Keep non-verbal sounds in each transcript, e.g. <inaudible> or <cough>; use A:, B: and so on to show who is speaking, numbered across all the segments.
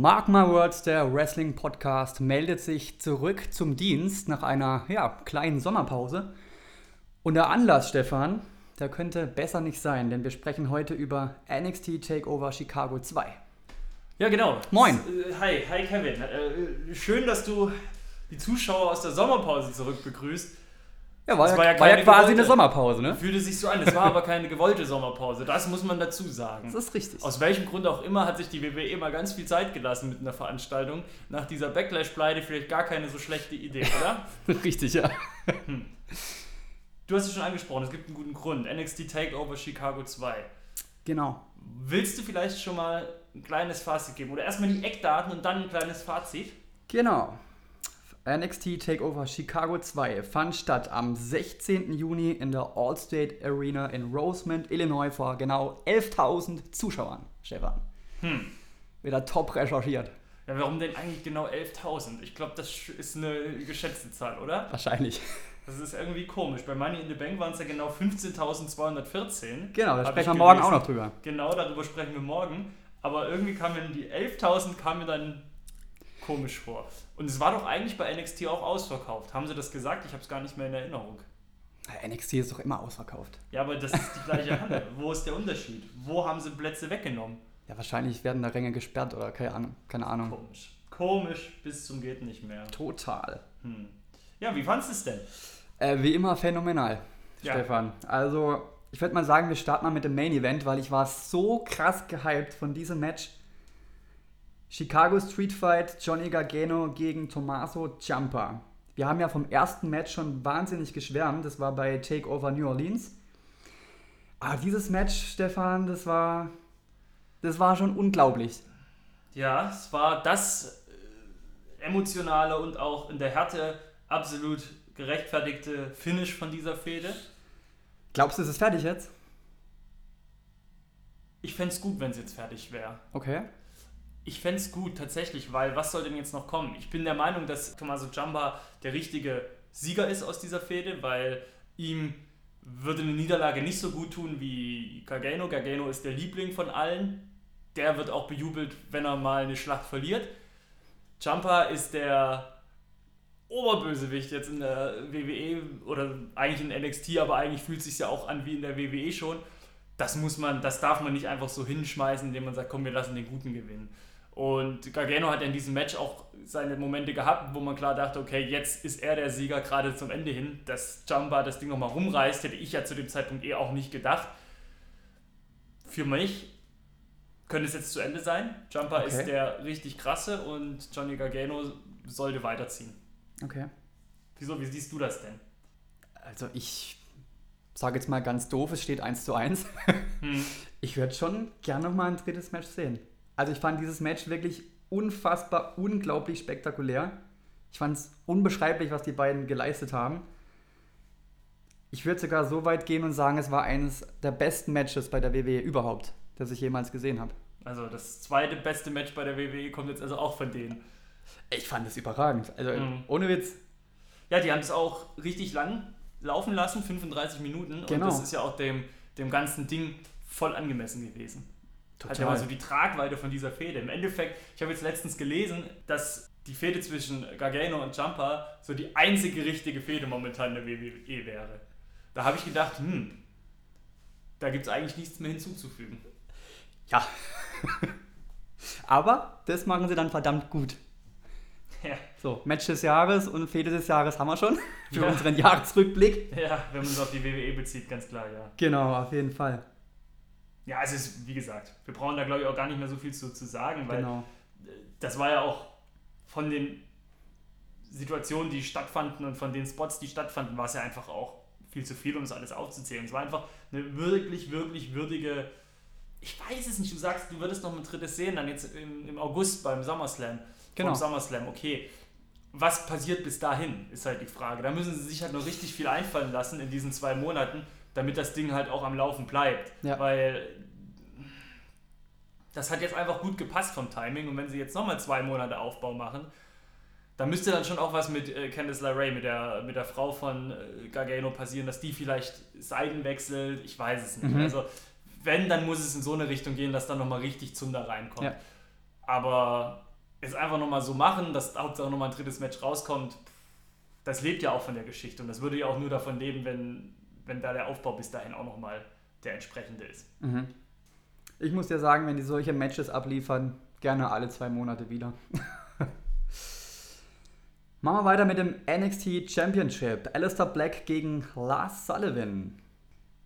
A: Mark My Words, der Wrestling Podcast, meldet sich zurück zum Dienst nach einer ja, kleinen Sommerpause. Und der Anlass, Stefan, der könnte besser nicht sein, denn wir sprechen heute über NXT Takeover Chicago 2.
B: Ja, genau.
A: Moin.
B: Äh, Hi, hi Kevin. Äh, Schön, dass du die Zuschauer aus der Sommerpause zurück begrüßt.
A: Ja, war,
B: Das
A: ja,
B: war ja
A: war ja quasi
B: gewollte-
A: eine Sommerpause, ne?
B: Fühlte sich so an. Es war aber keine gewollte Sommerpause. Das muss man dazu sagen.
A: Das ist richtig.
B: Aus welchem Grund auch immer hat sich die WWE mal ganz viel Zeit gelassen mit einer Veranstaltung. Nach dieser Backlash-Pleite vielleicht gar keine so schlechte Idee, oder? <laughs>
A: richtig, ja.
B: Du hast es schon angesprochen, es gibt einen guten Grund. NXT Takeover Chicago 2.
A: Genau.
B: Willst du vielleicht schon mal ein kleines Fazit geben? Oder erstmal die Eckdaten und dann ein kleines Fazit?
A: Genau. NXT Takeover Chicago 2 fand statt am 16. Juni in der Allstate Arena in Rosemont, Illinois vor genau 11.000 Zuschauern, Stefan.
B: Hm.
A: Wieder top recherchiert.
B: Ja, warum denn eigentlich genau 11.000? Ich glaube, das ist eine geschätzte Zahl, oder?
A: Wahrscheinlich.
B: Das ist irgendwie komisch. Bei Money in the Bank waren es ja genau 15.214.
A: Genau, da sprechen wir morgen
B: gelesen.
A: auch noch drüber.
B: Genau, darüber sprechen wir morgen. Aber irgendwie kam mir die 11.000 kam mir dann komisch vor. Und es war doch eigentlich bei NXT auch ausverkauft. Haben sie das gesagt? Ich habe es gar nicht mehr in Erinnerung.
A: NXT ist doch immer ausverkauft.
B: Ja, aber das ist die gleiche Halle. <laughs> Wo ist der Unterschied? Wo haben sie Plätze weggenommen?
A: Ja, wahrscheinlich werden da Ränge gesperrt oder keine Ahnung. Keine Ahnung.
B: Komisch. Komisch bis zum geht nicht mehr.
A: Total.
B: Hm. Ja, wie fandest du es denn?
A: Äh, wie immer phänomenal,
B: Ja.
A: Stefan. Also, ich würde mal sagen, wir starten mal mit dem Main Event, weil ich war so krass gehypt von diesem Match. Chicago Street Fight, Johnny Gargano gegen Tommaso Ciampa. Wir haben ja vom ersten Match schon wahnsinnig geschwärmt. Das war bei Takeover New Orleans. Aber dieses Match, Stefan, das war, das war schon unglaublich.
B: Ja, es war das äh, emotionale und auch in der Härte absolut gerechtfertigte Finish von dieser Fehde.
A: Glaubst du, es ist fertig jetzt?
B: Ich fände es gut, wenn es jetzt fertig wäre.
A: Okay.
B: Ich fände es gut, tatsächlich, weil was soll denn jetzt noch kommen? Ich bin der Meinung, dass Tommaso Ciampa der richtige Sieger ist aus dieser Fehde, weil ihm würde eine Niederlage nicht so gut tun wie Gargano. Gargano ist der Liebling von allen. Der wird auch bejubelt, wenn er mal eine Schlacht verliert. Ciampa ist der Oberbösewicht jetzt in der WWE oder eigentlich in NXT, aber eigentlich fühlt es sich ja auch an wie in der WWE schon. Das muss man, das darf man nicht einfach so hinschmeißen, indem man sagt, komm, wir lassen den Guten gewinnen. Und Gargano hat ja in diesem Match auch seine Momente gehabt, wo man klar dachte, okay, jetzt ist er der Sieger gerade zum Ende hin. Dass Jumba das Ding nochmal rumreißt, hätte ich ja zu dem Zeitpunkt eh auch nicht gedacht. Für mich könnte es jetzt zu Ende sein. Jumper
A: Okay.
B: ist der richtig krasse und Johnny Gargano sollte weiterziehen.
A: Okay.
B: Wieso, wie siehst du das denn?
A: Also ich sage jetzt mal ganz doof, es steht 1 zu 1.
B: Hm. <laughs>
A: Ich würde schon gerne noch mal ein drittes Match sehen. Also ich fand dieses Match wirklich unfassbar, unglaublich spektakulär. Ich fand es unbeschreiblich, was die beiden geleistet haben. Ich würde sogar so weit gehen und sagen, es war eines der besten Matches bei der WWE überhaupt, das ich jemals gesehen habe.
B: Also das zweite beste Match bei der WWE kommt jetzt also auch von denen.
A: Ich fand es überragend. Also
B: Mhm.
A: ohne Witz.
B: Ja, die haben es auch richtig lang laufen lassen, 35 Minuten.
A: Genau.
B: Und das ist ja auch dem, dem ganzen Ding voll angemessen gewesen. Hat ja
A: Total.
B: mal so die Tragweite von dieser Fehde. Im Endeffekt, ich habe jetzt letztens gelesen, dass die Fehde zwischen Gargano und Jumper so die einzige richtige Fehde momentan in der WWE wäre. Da habe ich gedacht, hm, da gibt es eigentlich nichts mehr hinzuzufügen.
A: Ja. <laughs> Aber das machen sie dann verdammt gut.
B: Ja,
A: So, Match des Jahres und Fehde des Jahres haben wir schon. Für
B: Ja.
A: unseren Jahresrückblick.
B: ja wenn man es auf die WWE bezieht, ganz klar, ja.
A: Genau, auf jeden Fall.
B: Ja, es ist, wie gesagt, wir brauchen da, glaube ich, auch gar nicht mehr so viel zu, zu sagen, weil
A: Genau.
B: das war ja auch von den Situationen, die stattfanden und von den Spots, die stattfanden, war es ja einfach auch viel zu viel, um es alles aufzuzählen. Es war einfach eine wirklich, wirklich würdige. Ich weiß es nicht, du sagst, du würdest noch ein drittes sehen, dann jetzt im, im August beim SummerSlam.
A: Genau.
B: Vom SummerSlam, okay. Was passiert bis dahin, ist halt die Frage. Da müssen sie sich halt noch richtig viel einfallen lassen in diesen zwei Monaten, damit das Ding halt auch am Laufen bleibt.
A: Ja.
B: Weil das hat jetzt einfach gut gepasst vom Timing und wenn sie jetzt nochmal zwei Monate Aufbau machen, da müsste dann schon auch was mit äh, Candice LeRae, mit der, mit der Frau von äh, Gargano passieren, dass die vielleicht Seiten wechselt, ich weiß es nicht.
A: Mhm.
B: Also wenn, dann muss es in so eine Richtung gehen, dass dann nochmal richtig Zunder reinkommt.
A: Ja.
B: Aber es einfach nochmal so machen, dass Hauptsache nochmal ein drittes Match rauskommt, das lebt ja auch von der Geschichte und das würde ja auch nur davon leben, wenn, wenn da der Aufbau bis dahin auch nochmal der entsprechende ist.
A: Mhm. Ich muss dir sagen, wenn die solche Matches abliefern, gerne alle zwei Monate wieder. <laughs> Machen wir weiter mit dem NXT Championship. Alistair Black gegen Lars Sullivan.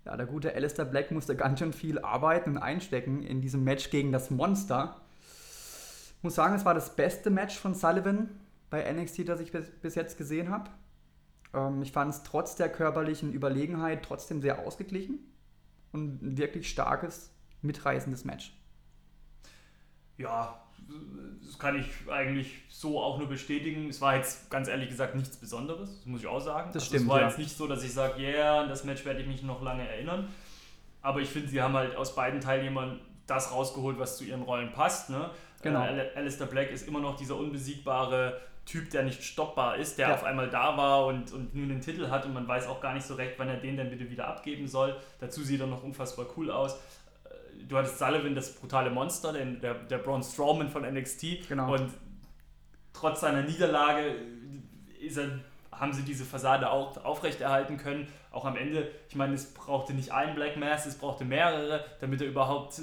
A: Ja, der gute Alistair Black musste ganz schön viel arbeiten und einstecken in diesem Match gegen das Monster. Ich muss sagen, es war das beste Match von Sullivan bei NXT, das ich bis jetzt gesehen habe. Ähm, ich fand es trotz der körperlichen Überlegenheit trotzdem sehr ausgeglichen und ein wirklich starkes, mitreißendes Match.
B: Ja, das kann ich eigentlich so auch nur bestätigen. Es war jetzt ganz ehrlich gesagt nichts Besonderes, das muss ich auch sagen.
A: Das also stimmt.
B: Es war
A: ja.
B: jetzt nicht so, dass ich sage, yeah, an das Match werde ich mich noch lange erinnern. Aber ich finde, sie haben halt aus beiden Teilnehmern das rausgeholt, was zu ihren Rollen passt. Ne?
A: Genau.
B: Äh, Alistair Black ist immer noch dieser unbesiegbare Typ, der nicht stoppbar ist, der
A: Ja.
B: auf einmal da war und, und nun den Titel hat und man weiß auch gar nicht so recht, wann er den dann bitte wieder abgeben soll. Dazu sieht er noch unfassbar cool aus. Äh, Du hattest Sullivan, das brutale Monster, den, der, der Braun Strowman von NXT.
A: Genau.
B: Und trotz seiner Niederlage er, haben sie diese Fassade auch aufrechterhalten können. Auch am Ende, ich meine, es brauchte nicht einen Black Mass, es brauchte mehrere, damit er überhaupt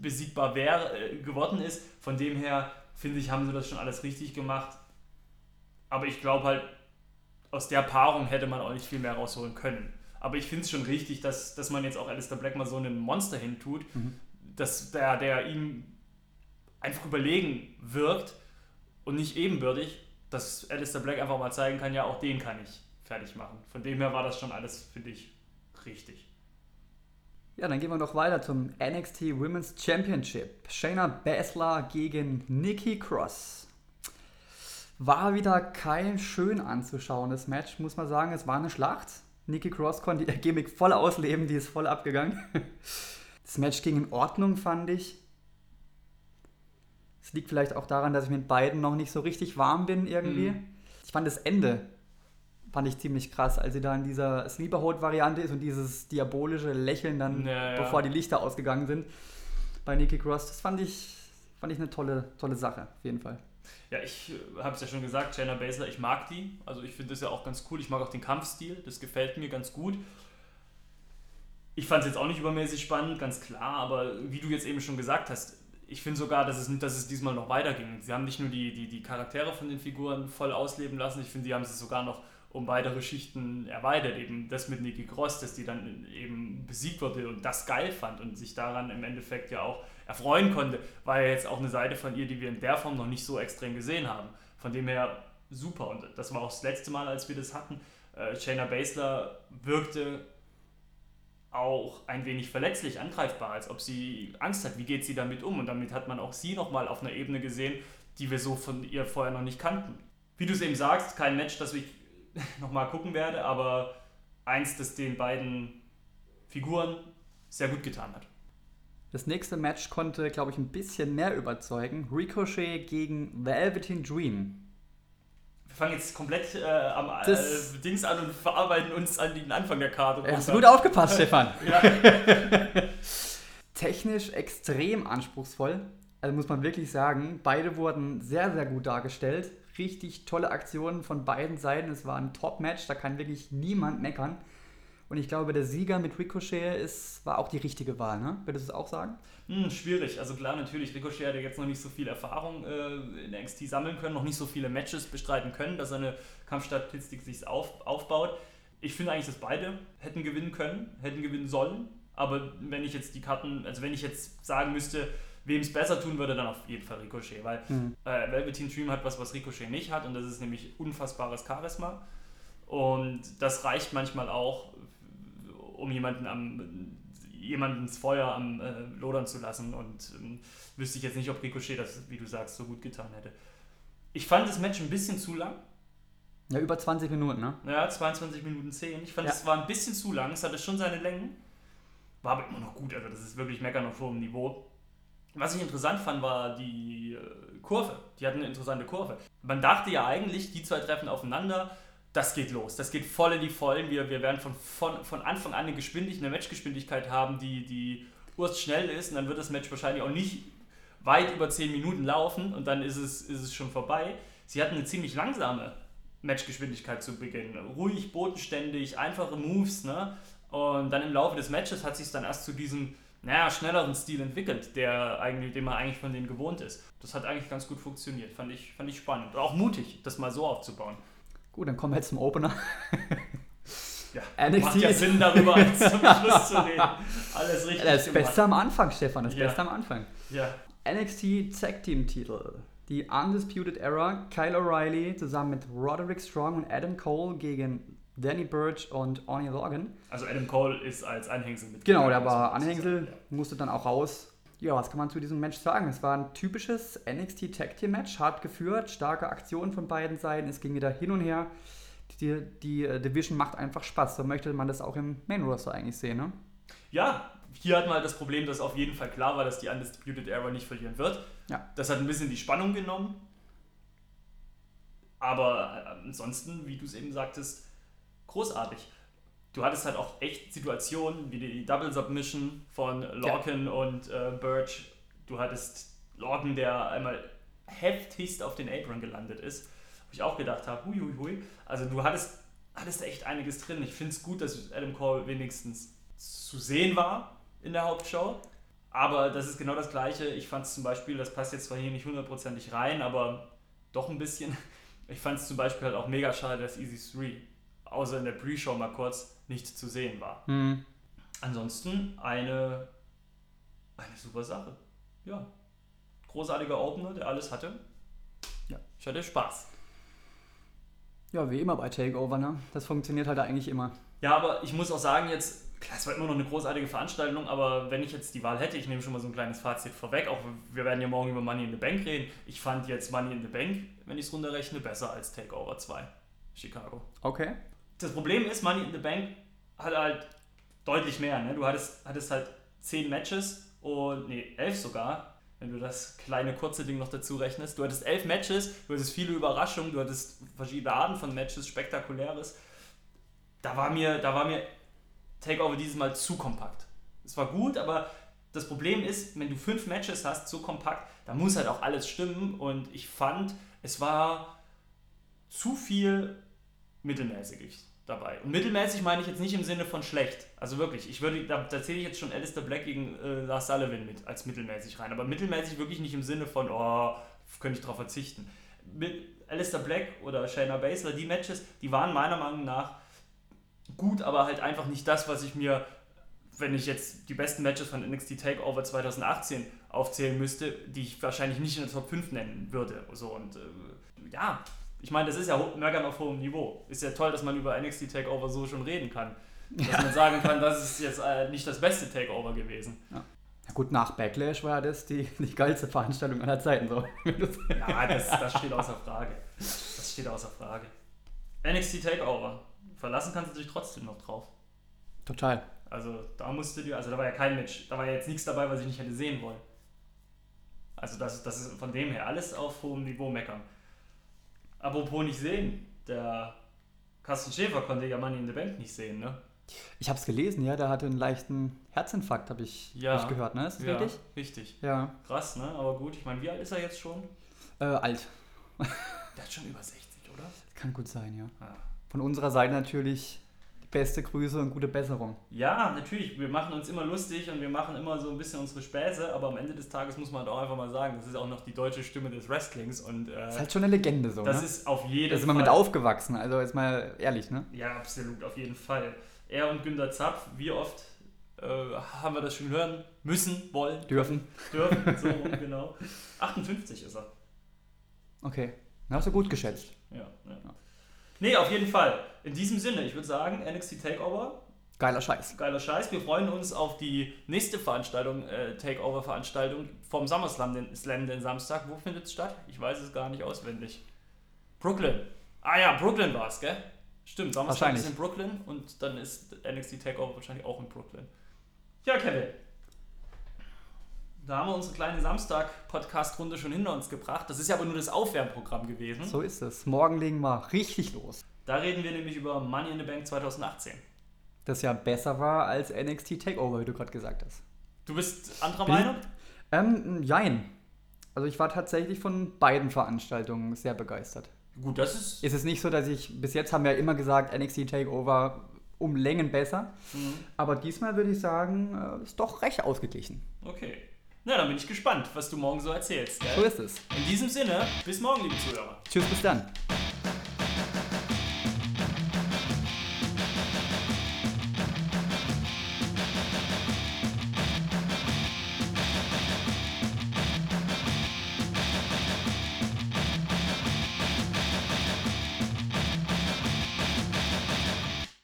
B: besiegbar wäre, äh, geworden ist. Von dem her, finde ich, haben sie das schon alles richtig gemacht. Aber ich glaube halt, aus der Paarung hätte man auch nicht viel mehr rausholen können. Aber ich finde es schon richtig, dass, dass man jetzt auch Alistair Black mal so einen Monster hintut,
A: Mhm.
B: dass der, der ihm einfach überlegen wirkt und nicht ebenbürtig, dass Alistair Black einfach mal zeigen kann, ja, auch den kann ich fertig machen. Von dem her war das schon alles für dich richtig.
A: Ja, dann gehen wir noch weiter zum NXT Women's Championship. Shayna Baszler gegen Nikki Cross. War wieder kein schön anzuschauendes Match, muss man sagen. Es war eine Schlacht. Nikki Cross konnte ihr Gimmick voll ausleben, die ist voll abgegangen. <laughs> Das Match ging in Ordnung, fand ich. Es liegt vielleicht auch daran, dass ich mit beiden noch nicht so richtig warm bin irgendwie.
B: Mhm.
A: Ich fand das Ende fand ich ziemlich krass, als sie da in dieser Sleeperhold-Variante ist und dieses diabolische Lächeln dann,
B: Ja, ja.
A: bevor die Lichter ausgegangen sind bei Nikki Cross. Das fand ich, fand ich eine tolle, tolle Sache, auf jeden Fall.
B: Ja, ich habe es ja schon gesagt, Shayna Baszler, ich mag die. Also ich finde das ja auch ganz cool. Ich mag auch den Kampfstil, das gefällt mir ganz gut. Ich fand es jetzt auch nicht übermäßig spannend, ganz klar, aber wie du jetzt eben schon gesagt hast, ich finde sogar, dass es, dass es diesmal noch weiterging. Sie haben nicht nur die, die, die Charaktere von den Figuren voll ausleben lassen, ich finde, sie haben es sogar noch um weitere Schichten erweitert. Eben das mit Nikki Cross, dass die dann eben besiegt wurde und das geil fand und sich daran im Endeffekt ja auch erfreuen konnte, war ja jetzt auch eine Seite von ihr, die wir in der Form noch nicht so extrem gesehen haben. Von dem her super und das war auch das letzte Mal, als wir das hatten. Äh, Shayna Baszler wirkte auch ein wenig verletzlich angreifbar, als ob sie Angst hat, wie geht sie damit um. Und damit hat man auch sie nochmal auf einer Ebene gesehen, die wir so von ihr vorher noch nicht kannten. Wie du es eben sagst, kein Match, das ich <laughs> nochmal gucken werde, aber eins, das den beiden Figuren sehr gut getan hat.
A: Das nächste Match konnte, glaube ich, ein bisschen mehr überzeugen. Ricochet gegen Velveteen Dream.
B: Wir fangen jetzt komplett äh, am äh, Dings an und verarbeiten uns an den Anfang der Karte.
A: Hast du gut aufgepasst, Stefan. <laughs> <laughs> Technisch extrem anspruchsvoll. Also muss man wirklich sagen, beide wurden sehr, sehr gut dargestellt. Richtig tolle Aktionen von beiden Seiten. Es war ein Top-Match, da kann wirklich niemand meckern. Und ich glaube, der Sieger mit Ricochet ist, war auch die richtige Wahl, ne? Würdest du es auch sagen?
B: Hm, schwierig. Also klar, natürlich, Ricochet hat ja jetzt noch nicht so viel Erfahrung äh, in NXT sammeln können, noch nicht so viele Matches bestreiten können, dass seine Kampfstatistik sich auf, aufbaut. Ich finde eigentlich, dass beide hätten gewinnen können, hätten gewinnen sollen. Aber wenn ich jetzt die Karten, also wenn ich jetzt sagen müsste, wem es besser tun würde, dann auf jeden Fall Ricochet. Weil
A: Mhm.
B: äh, Velveteen Dream hat was, was Ricochet nicht hat und das ist nämlich unfassbares Charisma. Und das reicht manchmal auch, um jemanden am jemanden ins Feuer am äh, lodern zu lassen und ähm, wüsste ich jetzt nicht, ob Ricochet das, wie du sagst, so gut getan hätte. Ich fand das Match ein bisschen zu lang.
A: Ja, über 20 Minuten, ne?
B: Ja, 22 Minuten 10. Ich fand,
A: Ja.
B: es war ein bisschen zu lang. Es hatte schon seine Längen. War aber immer noch gut. Also, das ist wirklich Meckern auf hohem Niveau. Was ich interessant fand, war die äh, Kurve. Die hatten eine interessante Kurve. Man dachte ja eigentlich, die zwei treffen aufeinander. Das geht los. Das geht voll in die Vollen. Wir, wir werden von, von, von Anfang an eine eine Matchgeschwindigkeit haben, die, die urst schnell ist. Und dann wird das Match wahrscheinlich auch nicht weit über 10 Minuten laufen und dann ist es, ist es schon vorbei. Sie hatten eine ziemlich langsame Matchgeschwindigkeit zu Beginn. Ruhig, bodenständig, einfache Moves, ne? Und dann im Laufe des Matches hat sich dann erst zu diesem, naja, schnelleren Stil entwickelt, der eigentlich, den man eigentlich von denen gewohnt ist. Das hat eigentlich ganz gut funktioniert. Fand ich, fand ich spannend. Auch mutig, das mal so aufzubauen.
A: Gut, dann kommen wir jetzt zum Opener. <laughs>
B: Ja, <laughs> NXT macht ja Sinn, darüber zum <laughs> Schluss zu reden. Alles richtig
A: Das gemacht. Beste am Anfang, Stefan, das
B: ja.
A: Beste am Anfang.
B: Ja.
A: NXT Tag Team Titel. Die Undisputed Era, Kyle O'Reilly zusammen mit Roderick Strong und Adam Cole gegen Danny Burch und Oni Logan.
B: Also Adam Cole ist als Anhängsel mit.
A: Genau, der war Anhängsel, ja. musste dann auch raus. Ja, was kann man zu diesem Match sagen? Es war ein typisches NXT Tag Team Match, hart geführt, starke Aktionen von beiden Seiten. Es ging wieder hin und her die, die äh, Division macht einfach Spaß. So möchte man das auch im Main Roster eigentlich sehen, ne?
B: Ja, hier hatten wir halt das Problem, dass auf jeden Fall klar war, dass die Undisputed Era nicht verlieren wird.
A: Ja.
B: Das hat ein bisschen die Spannung genommen. Aber äh, ansonsten, wie du es eben sagtest, großartig. Du hattest halt auch echt Situationen wie die Double Submission von Lorcan ja. und äh, Birch. Du hattest Lorcan, der einmal heftigst auf den Apron gelandet ist wo ich auch gedacht habe, hui, hui, hui. Also du hattest, hattest echt einiges drin. Ich finde es gut, dass Adam Cole wenigstens zu sehen war in der Hauptshow. Aber das ist genau das Gleiche. Ich fand es zum Beispiel, das passt jetzt zwar hier nicht hundertprozentig rein, aber doch ein bisschen. Ich fand es zum Beispiel halt auch mega schade, dass Easy 3 außer in der Pre-Show mal kurz nicht zu sehen war.
A: Mhm.
B: Ansonsten eine, eine super Sache. Ja. Großartiger Opener, der alles hatte. Ja. Ich hatte Spaß.
A: Ja, wie immer bei Takeover, ne? Das funktioniert halt eigentlich immer.
B: Ja, aber ich muss auch sagen, jetzt, klar, es war immer noch eine großartige Veranstaltung, aber wenn ich jetzt die Wahl hätte, ich nehme schon mal so ein kleines Fazit vorweg, auch wir werden ja morgen über Money in the Bank reden. Ich fand jetzt Money in the Bank, wenn ich es runterrechne, besser als Takeover 2 Chicago.
A: Okay.
B: Das Problem ist, Money in the Bank hat halt deutlich mehr, ne? Du hattest, hattest halt 10 Matches und, nee, 11 sogar wenn du das kleine kurze Ding noch dazu rechnest. Du hattest elf Matches, du hattest viele Überraschungen, du hattest verschiedene Arten von Matches, spektakuläres. Da war mir, da war mir Takeover dieses Mal zu kompakt. Es war gut, aber das Problem ist, wenn du fünf Matches hast, so kompakt, da muss halt auch alles stimmen. Und ich fand, es war zu viel mittelmäßig dabei. Und mittelmäßig meine ich jetzt nicht im Sinne von schlecht. Also wirklich, ich würde, da, da zähle ich jetzt schon Alistair Black gegen äh, Lars Sullivan mit als mittelmäßig rein. Aber mittelmäßig wirklich nicht im Sinne von, oh, könnte ich darauf verzichten. Mit Alistair Black oder Shayna Baszler, die Matches, die waren meiner Meinung nach gut, aber halt einfach nicht das, was ich mir, wenn ich jetzt die besten Matches von NXT Takeover 2018 aufzählen müsste, die ich wahrscheinlich nicht in der Top 5 nennen würde. So, und äh, ja, ich meine, das ist ja Meckern auf hohem Niveau. Ist ja toll, dass man über NXT Takeover so schon reden kann. Dass ja. man sagen kann, das ist jetzt äh, nicht das beste Takeover gewesen.
A: Ja. Ja gut, nach Backlash war das die, die geilste Veranstaltung aller Zeiten. So.
B: ja, das, das steht außer Frage. Das steht außer Frage. NXT Takeover. Verlassen kannst du dich trotzdem noch drauf.
A: Total.
B: Also da musste du, also da war ja kein Match, da war ja jetzt nichts dabei, was ich nicht hätte sehen wollen. Also das, das ist von dem her alles auf hohem Niveau meckern. Apropos nicht sehen, der Carsten Schäfer konnte ja Money in the Bank nicht sehen, ne?
A: Ich habe es gelesen, ja, der hatte einen leichten Herzinfarkt, habe ich,
B: ja.
A: hab ich gehört, ne? Ist das
B: ja,
A: richtig?
B: richtig.
A: Ja.
B: Krass, ne? Aber gut, ich meine, wie alt ist er jetzt schon?
A: Äh, alt.
B: Der hat schon über 60, oder?
A: Kann gut sein, ja.
B: ja.
A: Von unserer Seite natürlich beste Grüße und gute Besserung.
B: Ja, natürlich. Wir machen uns immer lustig und wir machen immer so ein bisschen unsere Späße, aber am Ende des Tages muss man doch einfach mal sagen, das ist auch noch die deutsche Stimme des Wrestlings. Und, äh,
A: das ist halt schon eine Legende so.
B: Das
A: ne?
B: ist auf jeden Fall.
A: Da sind wir mit aufgewachsen, also jetzt mal ehrlich, ne?
B: Ja, absolut, auf jeden Fall. Er und Günter Zapf, wie oft äh, haben wir das schon hören müssen, wollen?
A: Dürfen.
B: Dürfen, so <laughs> genau. 58 ist er.
A: Okay, hast du gut geschätzt.
B: Ja, ja. ja. Nee, auf jeden Fall. In diesem Sinne, ich würde sagen, NXT Takeover.
A: Geiler Scheiß.
B: Geiler Scheiß. Wir freuen uns auf die nächste Veranstaltung, äh, Takeover-Veranstaltung vom SummerSlam, den, Slam, den Samstag. Wo findet es statt? Ich weiß es gar nicht auswendig. Brooklyn. Ah ja, Brooklyn war es, gell? Stimmt, SummerSlam ist in Brooklyn und dann ist NXT Takeover wahrscheinlich auch in Brooklyn. Ja, Kevin. Da haben wir unsere kleine Samstag-Podcast-Runde schon hinter uns gebracht. Das ist ja aber nur das Aufwärmprogramm gewesen.
A: So ist es. Morgen legen wir richtig los.
B: Da reden wir nämlich über Money in the Bank 2018.
A: Das ja besser war als NXT Takeover, wie du gerade gesagt hast.
B: Du bist anderer Bin Meinung?
A: Ähm, jein. Also ich war tatsächlich von beiden Veranstaltungen sehr begeistert.
B: Gut, das ist.
A: Ist es nicht so, dass ich, bis jetzt haben wir ja immer gesagt, NXT Takeover um Längen besser.
B: Mhm.
A: Aber diesmal würde ich sagen, äh, ist doch recht ausgeglichen.
B: Okay. Na, dann bin ich gespannt, was du morgen so erzählst.
A: So
B: Gell?
A: ist es.
B: In diesem Sinne, bis morgen, liebe Zuhörer.
A: Tschüss, bis dann.